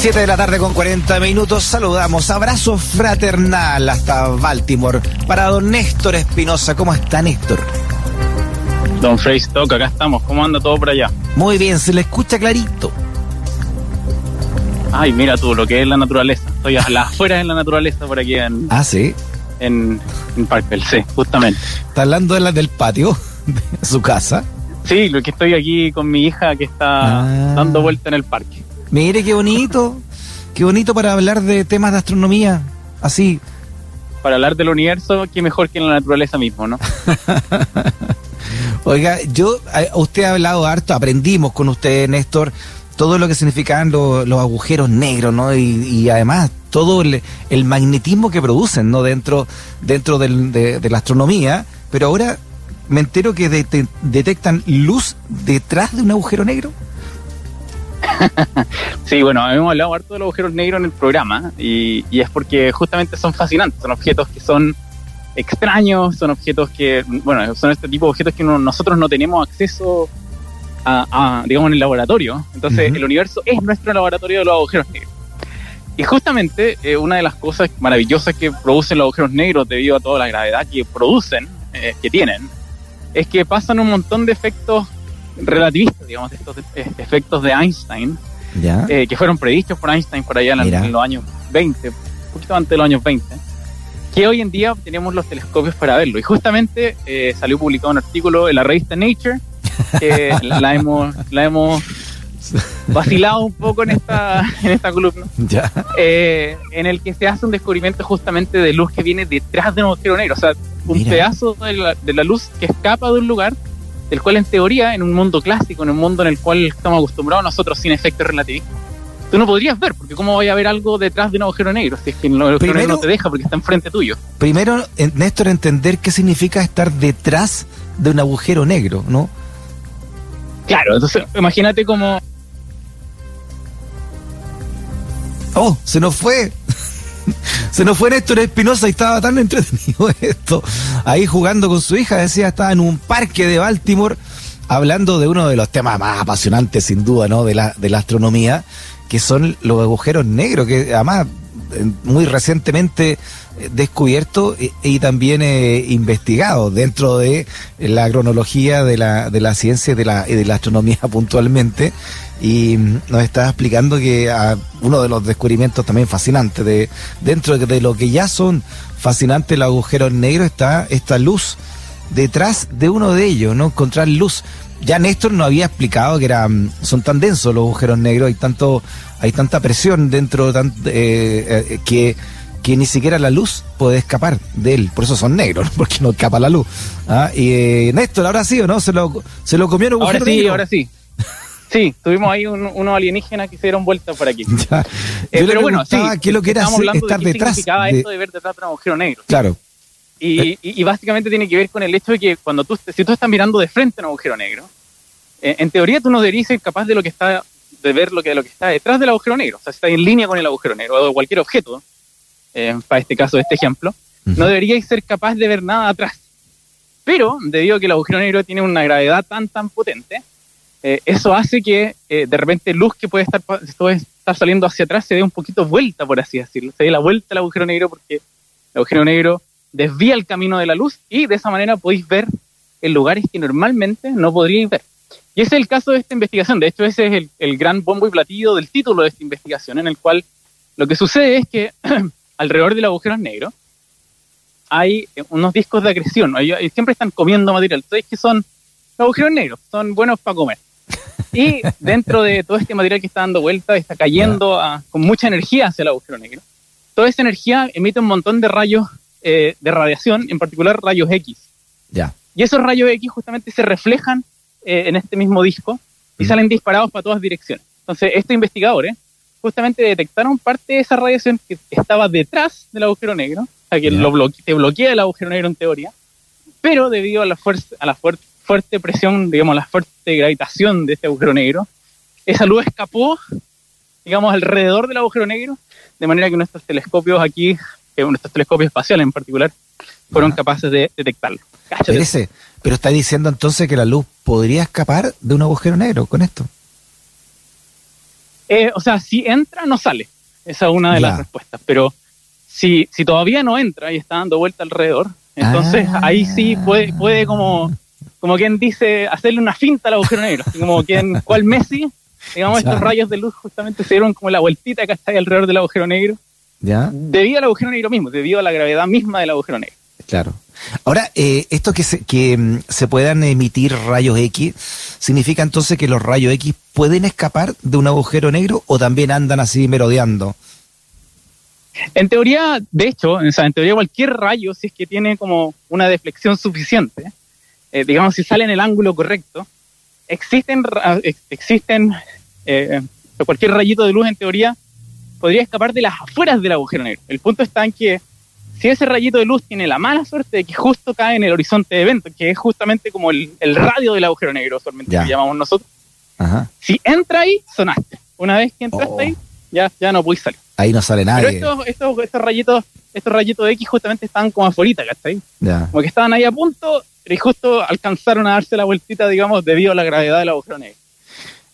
7 de la tarde con 40 minutos. Saludamos. Abrazo fraternal hasta Baltimore para don Néstor Espinosa. ¿Cómo está, Néstor? Don Frey Stock, acá estamos. ¿Cómo anda todo por allá? Muy bien, se le escucha clarito. Ay, mira tú, lo que es la naturaleza. Estoy a las afuera de la naturaleza por aquí en, Ah, sí. en, en Parkville, sí, justamente. Está hablando de la del patio de su casa. Sí, lo que estoy aquí con mi hija que está Ah. dando vuelta en el parque. Mire qué bonito. Qué bonito para hablar de temas de astronomía. Así. Para hablar del universo, qué mejor que en la naturaleza mismo, ¿no? Oiga, yo, a- usted ha hablado harto, aprendimos con usted, Néstor, todo lo que significan lo- los agujeros negros, ¿no? Y, y además todo el, el magnetismo que producen, ¿no? Dentro, dentro del- de, de la astronomía. Pero ahora me entero que dete- detectan luz detrás de un agujero negro. Sí, bueno, hemos hablado harto de los agujeros negros en el programa y, y es porque justamente son fascinantes, son objetos que son extraños, son objetos que, bueno, son este tipo de objetos que no- nosotros no tenemos acceso a, a, digamos, en el laboratorio. Entonces, el universo es nuestro laboratorio de los agujeros negros. Y justamente eh, una de las cosas maravillosas que producen los agujeros negros debido a toda la gravedad que producen, eh, que tienen, es que pasan un montón de efectos relativistas, digamos, de estos eh, efectos de Einstein, Ya. eh, que fueron predichos por Einstein por allá en, Mira. en los años 20, un poquito antes de los años 20, que hoy en día tenemos los telescopios para verlo. Y justamente eh, salió publicado un artículo en la revista Nature, que la, la hemos, la hemos vacilado un poco en esta, en esta columna, ya. eh, en el que se hace un descubrimiento justamente de luz que viene detrás de un agujero negro, o sea, un Mira. pedazo de la, de la luz que escapa de un lugar, del cual en teoría, en un mundo clásico, en un mundo en el cual estamos acostumbrados nosotros sin efectos relativistas, tú no podrías ver, porque cómo vaya a haber algo detrás de un agujero negro, si es que el agujero Primero- negro no te deja porque está enfrente tuyo. Primero, eh, Néstor, entender qué significa estar detrás de un agujero negro, ¿no? Claro, entonces imagínate como Oh, se nos fue. Se nos fue Néstor Espinosa y estaba tan entretenido esto. Ahí jugando con su hija, decía, estaba en un parque de Baltimore hablando de uno de los temas más apasionantes, sin duda, ¿no? De la, de la astronomía, que son los agujeros negros, que además muy recientemente eh, descubierto y, y también eh, investigado dentro de la cronología de la, de la ciencia y de la, de la astronomía puntualmente. Y mm, nos estaba explicando que ah, uno de los descubrimientos también fascinantes de dentro de, lo que ya son fascinantes los agujeros negros está esta luz detrás de uno de ellos, ¿no? Encontrar luz. Ya Néstor nos había explicado que eran, son tan densos los agujeros negros, hay tanto, hay tanta presión dentro tan- eh, eh, que, que ni siquiera la luz puede escapar de él. Por eso son negros, porque no escapa la luz. Ah, Y eh, Néstor, ahora sí o no, se lo, se lo comió un Ahora sí, negro? ahora sí. Sí, tuvimos ahí un- unos alienígenas que se dieron vuelta por aquí. Ya. Eh, Yo le pero bueno, sí, preguntaba qué es lo que era estar de qué detrás. significaba de- esto de ver detrás de un agujero negro. Claro, Y, y- y básicamente tiene que ver con el hecho de que cuando tú, si tú estás mirando de frente a un agujero negro, eh, en teoría tú no deberías ser capaz de lo que está de ver lo que, lo que está detrás del agujero negro. O sea, si estás en línea con el agujero negro o cualquier objeto, eh, para este caso, este ejemplo, no deberíais ser capaz de ver nada atrás. Pero, debido a que el agujero negro tiene una gravedad tan, tan potente, eh, eso hace que eh, de repente luz que puede estar, puede estar saliendo hacia atrás se dé un poquito vuelta, por así decirlo. Se dé la vuelta al agujero negro porque el agujero negro desvía el camino de la luz y de esa manera podéis ver en lugares que normalmente no podríais ver. Y ese es el caso de esta investigación. De hecho, ese es el, el gran bombo y platillo del título de esta investigación, en el cual lo que sucede es que alrededor del agujero negro hay unos discos de acreción. Hay- siempre están comiendo material. Entonces, que son los agujeros negros? Son buenos para comer. Y dentro de todo este material que está dando vuelta, está cayendo a- con mucha energía hacia el agujero negro. Toda esa energía emite un montón de rayos eh, de radiación, en particular rayos X. ya. Y esos rayos X justamente se reflejan eh, en este mismo disco y salen disparados para todas direcciones. Entonces, estos investigadores justamente detectaron parte de esa radiación que estaba detrás del agujero negro, o sea, que lo bloque, te bloquea el agujero negro en teoría, pero debido a la, fuerza, a la fuerte presión, digamos, la fuerte gravitación de este agujero negro, esa luz escapó, digamos, alrededor del agujero negro, de manera que nuestros telescopios aquí, eh, nuestros telescopios espaciales en particular, fueron capaces de detectarlo. pero está diciendo entonces que la luz podría escapar de un agujero negro con esto. Eh, o sea, si entra, no sale. Esa es una de las respuestas. Pero si, si todavía no entra y está dando vuelta alrededor, entonces ah. ahí sí puede, puede como, como quien dice, hacerle una finta al agujero negro. Como quien, cual Messi, digamos, estos rayos de luz justamente se dieron como la vueltita que está ahí alrededor del agujero negro. ¿Ya? Debido al agujero negro mismo, debido a la gravedad misma del agujero negro. Claro. Ahora, eh, esto que, se, que mm, se puedan emitir rayos X, ¿significa entonces que los rayos X pueden escapar de un agujero negro o también andan así merodeando? En teoría, de hecho, en teoría cualquier rayo, si es que tiene como una deflexión suficiente, eh, digamos, si sale en el ángulo correcto, existen, existen eh, cualquier rayito de luz en teoría podría escapar de las afueras del agujero negro. El punto está en que si ese rayito de luz tiene la mala suerte de que justo cae en el horizonte de evento, que es justamente como el, radio del agujero negro, solamente que llamamos nosotros, si entra ahí, sonaste. Una vez que entraste oh. ahí, ya, ya no puedes salir. Ahí no sale nadie. Pero estos, estos, rayitos, estos rayitos de X justamente estaban como afuera, ¿cachai? Ya. Como que estaban ahí a punto y justo alcanzaron a darse la vueltita, digamos, debido a la gravedad del agujero negro.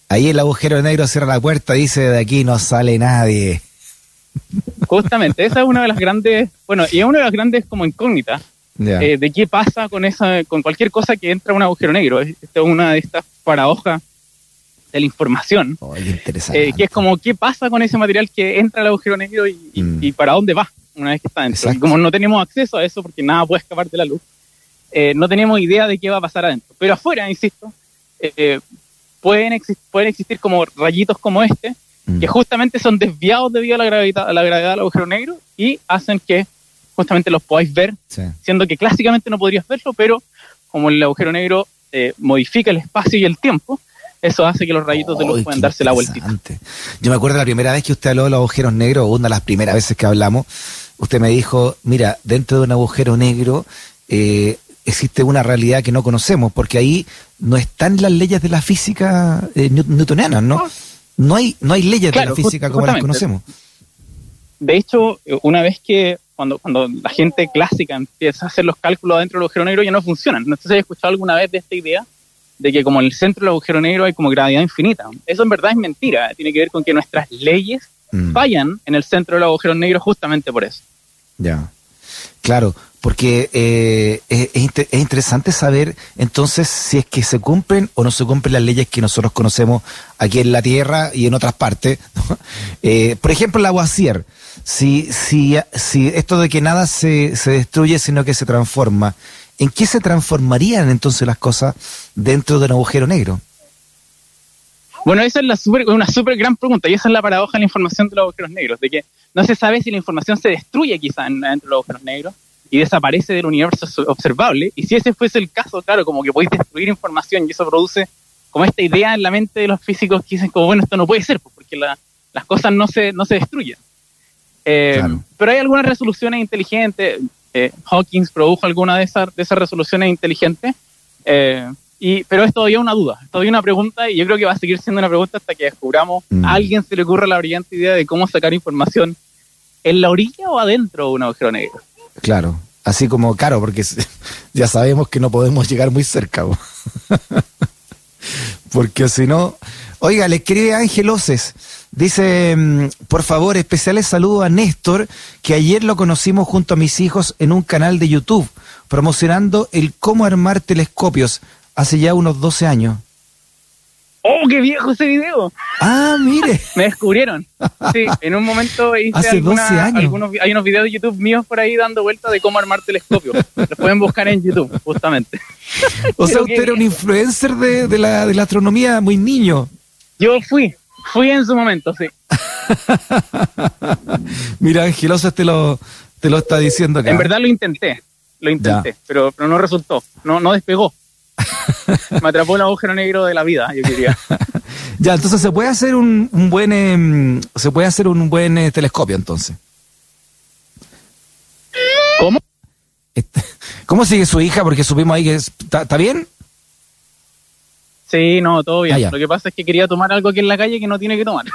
Ahí el agujero negro cierra la puerta y dice, de aquí no sale nadie. Justamente, esa es una de las grandes, bueno, y es una de las grandes como incógnitas eh, de qué pasa con esa, con cualquier cosa que entra a un agujero negro. Esta es una de estas paradojas de la información. Oh, interesante. Eh, que es como qué pasa con ese material que entra al agujero negro y, y, mm. para dónde va una vez que está dentro. Y como no tenemos acceso a eso porque nada puede escapar de la luz, eh, no tenemos idea de qué va a pasar adentro. Pero afuera, insisto, pueden, pueden existir como rayitos como este que mm. justamente son desviados debido a la gravedad, a la gravedad del agujero negro y hacen que justamente los podáis ver, siendo que clásicamente no podrías verlo, pero como el agujero negro eh, modifica el espacio y el tiempo, eso hace que los rayitos de luz puedan darse la vueltita. Yo me acuerdo la primera vez que usted habló de los agujeros negros, una de las primeras veces que hablamos, usted me dijo, mira, dentro de un agujero negro eh, existe una realidad que no conocemos, porque ahí no están las leyes de la física eh, newtoniana, ¿no? Ah, no hay, no hay leyes de la física como las conocemos. De hecho, una vez que cuando, cuando la gente clásica empieza a hacer los cálculos dentro del agujero negro ya no funcionan. No sé si has escuchado alguna vez de esta idea de que como en el centro del agujero negro hay como gravedad infinita. Eso en verdad es mentira. Tiene que ver con que nuestras leyes mm. fallan en el centro del agujero negro justamente por eso. Ya. Claro, porque eh, es, es, interesante saber entonces si es que se cumplen o no se cumplen las leyes que nosotros conocemos aquí en la Tierra y en otras partes. Eh, por ejemplo, el aguacier, si, si, si esto de que nada se, se destruye sino que se transforma, ¿en qué se transformarían entonces las cosas dentro de un agujero negro? Bueno, esa es la super, una súper gran pregunta y esa es la paradoja de la información de los agujeros negros, de que no se sabe si la información se destruye quizá dentro de los agujeros negros y desaparece del universo observable. Y si ese fuese el caso, claro, como que podéis destruir información y eso produce como esta idea en la mente de los físicos que dicen como, bueno, esto no puede ser, pues, porque las cosas no se, no se destruyen. Eh, pero hay algunas resoluciones inteligentes. Eh, Hawkins produjo alguna de esas, de esas resoluciones inteligentes. Eh, y, pero es todavía una duda, es todavía una pregunta y yo creo que va a seguir siendo una pregunta hasta que descubramos mm. a alguien se le ocurra la brillante idea de cómo sacar información en la orilla o adentro de un agujero negro. Claro, así como caro, porque ya sabemos que no podemos llegar muy cerca. porque si no... Oiga, le escribe Ángel Oces. Dice, mm, por favor, especiales saludos a Néstor, que ayer lo conocimos junto a mis hijos en un canal de YouTube, promocionando el cómo armar telescopios hace ya unos 12 años. ¡Oh, qué viejo ese video! Ah, mire. Me descubrieron. Sí, en un momento hice Hace 12 años. algunos, hay unos videos de YouTube míos por ahí dando vueltas de cómo armar telescopios. Los pueden buscar en YouTube, justamente. O sea, usted era un influencer de, la, de la astronomía muy niño. Yo fui, fui en su momento, sí. Mira, Angelosa te lo, te lo está diciendo acá. En verdad lo intenté, lo intenté, pero, pero no resultó, no, no despegó. Me atrapó el agujero negro de la vida, yo diría. ya, entonces se puede hacer un, un buen em, se puede hacer un buen eh, telescopio entonces. ¿Cómo? Este, ¿Cómo sigue su hija? Porque supimos ahí que es- está bien. Sí, no, todo bien. Ah. Lo que pasa es que quería tomar algo aquí en la calle que no tiene que tomar.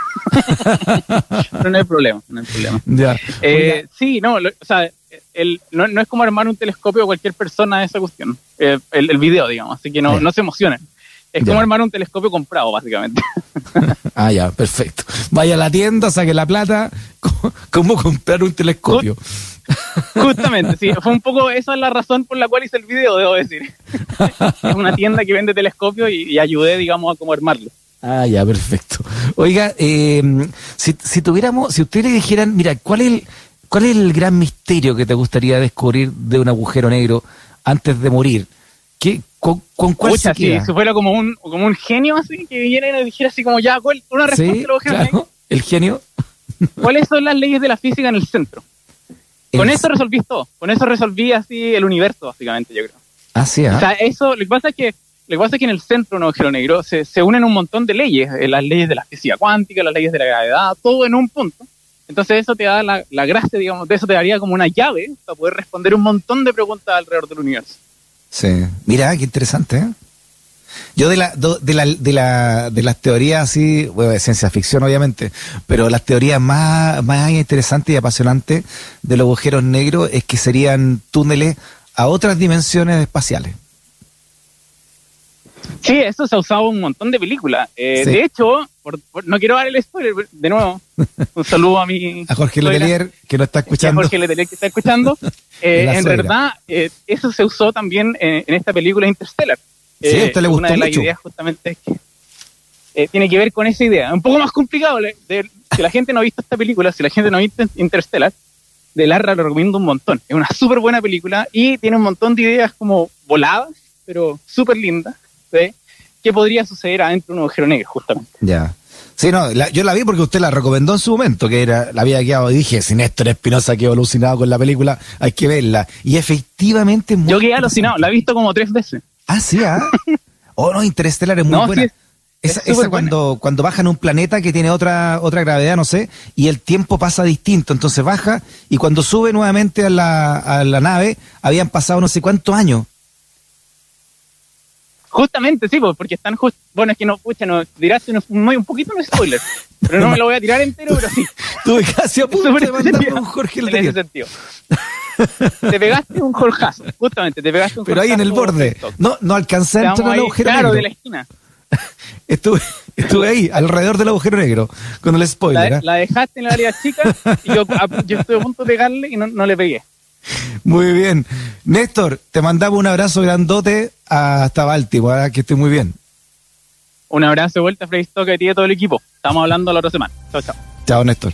Pero no hay problema, no hay problema. Ya. Eh, sí, no, lo- o sea, el, no, no es como armar un telescopio a cualquier persona de esa cuestión, eh, el, el video, digamos, así que no, no se emocionen. Es Ya. como armar un telescopio comprado, básicamente. Ah, ya, perfecto. Vaya a la tienda, saque la plata. ¿Cómo, cómo comprar un telescopio? Justamente, sí, fue un poco, esa es la razón por la cual hice el video, debo decir. es una tienda que vende telescopios y, y ayudé, digamos, a cómo armarlo. Ah, ya, perfecto. Oiga, eh, si, si tuviéramos, si ustedes le dijeran, mira, ¿cuál es, el, ¿cuál es el gran misterio que te gustaría descubrir de un agujero negro antes de morir? ¿Qué, con, con cuál Pucha, se queda? si fuera como un, como un genio así, que viniera y nos dijera así como ya, ¿cuál, una respuesta Sí, de los agujeros claro, negros. el genio. ¿Cuáles son las leyes de la física en el centro? Con eso resolví todo. Con eso resolví así el universo, básicamente, yo creo. Ah, sí, ah. O sea, eso, lo que pasa es que, lo que pasa es que en el centro de un agujero negro se, se unen un montón de leyes, eh, las leyes de la física cuántica, las leyes de la gravedad, todo en un punto. Entonces eso te da la, la gracia, digamos, de eso te daría como una llave para poder responder un montón de preguntas alrededor del universo. Sí. Mira, qué interesante, ¿eh? Yo de la, de la, de la, de las teorías así, bueno, de ciencia ficción obviamente, pero las teorías más, más interesantes y apasionantes de los agujeros negros es que serían túneles a otras dimensiones espaciales. Sí, eso se ha usado en un montón de películas. Eh, Sí. De hecho, por- por- no quiero dar el spoiler, de nuevo, un saludo a mi... A Jorge suegra. Letelier, que nos está y a escuchando. Jorge Letelier que está escuchando. Eh, en suegra. verdad, eh, eso se usó también eh, en esta película Interstellar. Sí, a usted le gustó Una de las mucho. ideas justamente es que eh, tiene que ver con esa idea. Un poco más complicado. le- de- si la gente no ha visto esta película, si la gente no ha visto Interstellar, de Larra lo recomiendo un montón. Es una súper buena película y tiene un montón de ideas como voladas, pero súper lindas, ¿sí? ¿Qué podría suceder adentro de un agujero negro, justamente? Ya. Sí, no, la- yo la vi porque usted la recomendó en su momento, que era, la había quedado, y dije, si Néstor Espinosa quedó alucinado con la película, hay que verla. Y efectivamente muy Yo quedé alucinado, la he visto como tres veces. Ah, sí, ¿ah? Oh, no, Interestelar es muy No, sí, buena. es- esa es súper esa cuando, cuando bajan un planeta que tiene otra, otra gravedad, no sé, y el tiempo pasa distinto. Entonces baja y cuando sube nuevamente a la, a la nave, habían pasado no sé cuántos años. Justamente, sí, porque están just... Bueno, es que no, pucha, no, tiraste un, un poquito un spoiler, pero no me lo voy a tirar entero, pero sí. Tuve casi a punto de mandarme un Jorge en ese sentido. te pegaste un jorjazo, justamente, te pegaste un Pero ahí en el borde. No, no alcancé a entrar al agujero Claro, negro. de la esquina. Estuve, estuve ahí, alrededor del agujero negro, con el spoiler. La, la dejaste en el área chica y yo, yo estuve a punto de pegarle y no, no le pegué. Muy bien. Néstor, te mandamos un abrazo grandote hasta Baltimore, que estés muy bien. Un abrazo de vuelta, Freddy Stock, a ti y a todo el equipo. Estamos hablando la otra semana. Chao, chao. Chao, Néstor.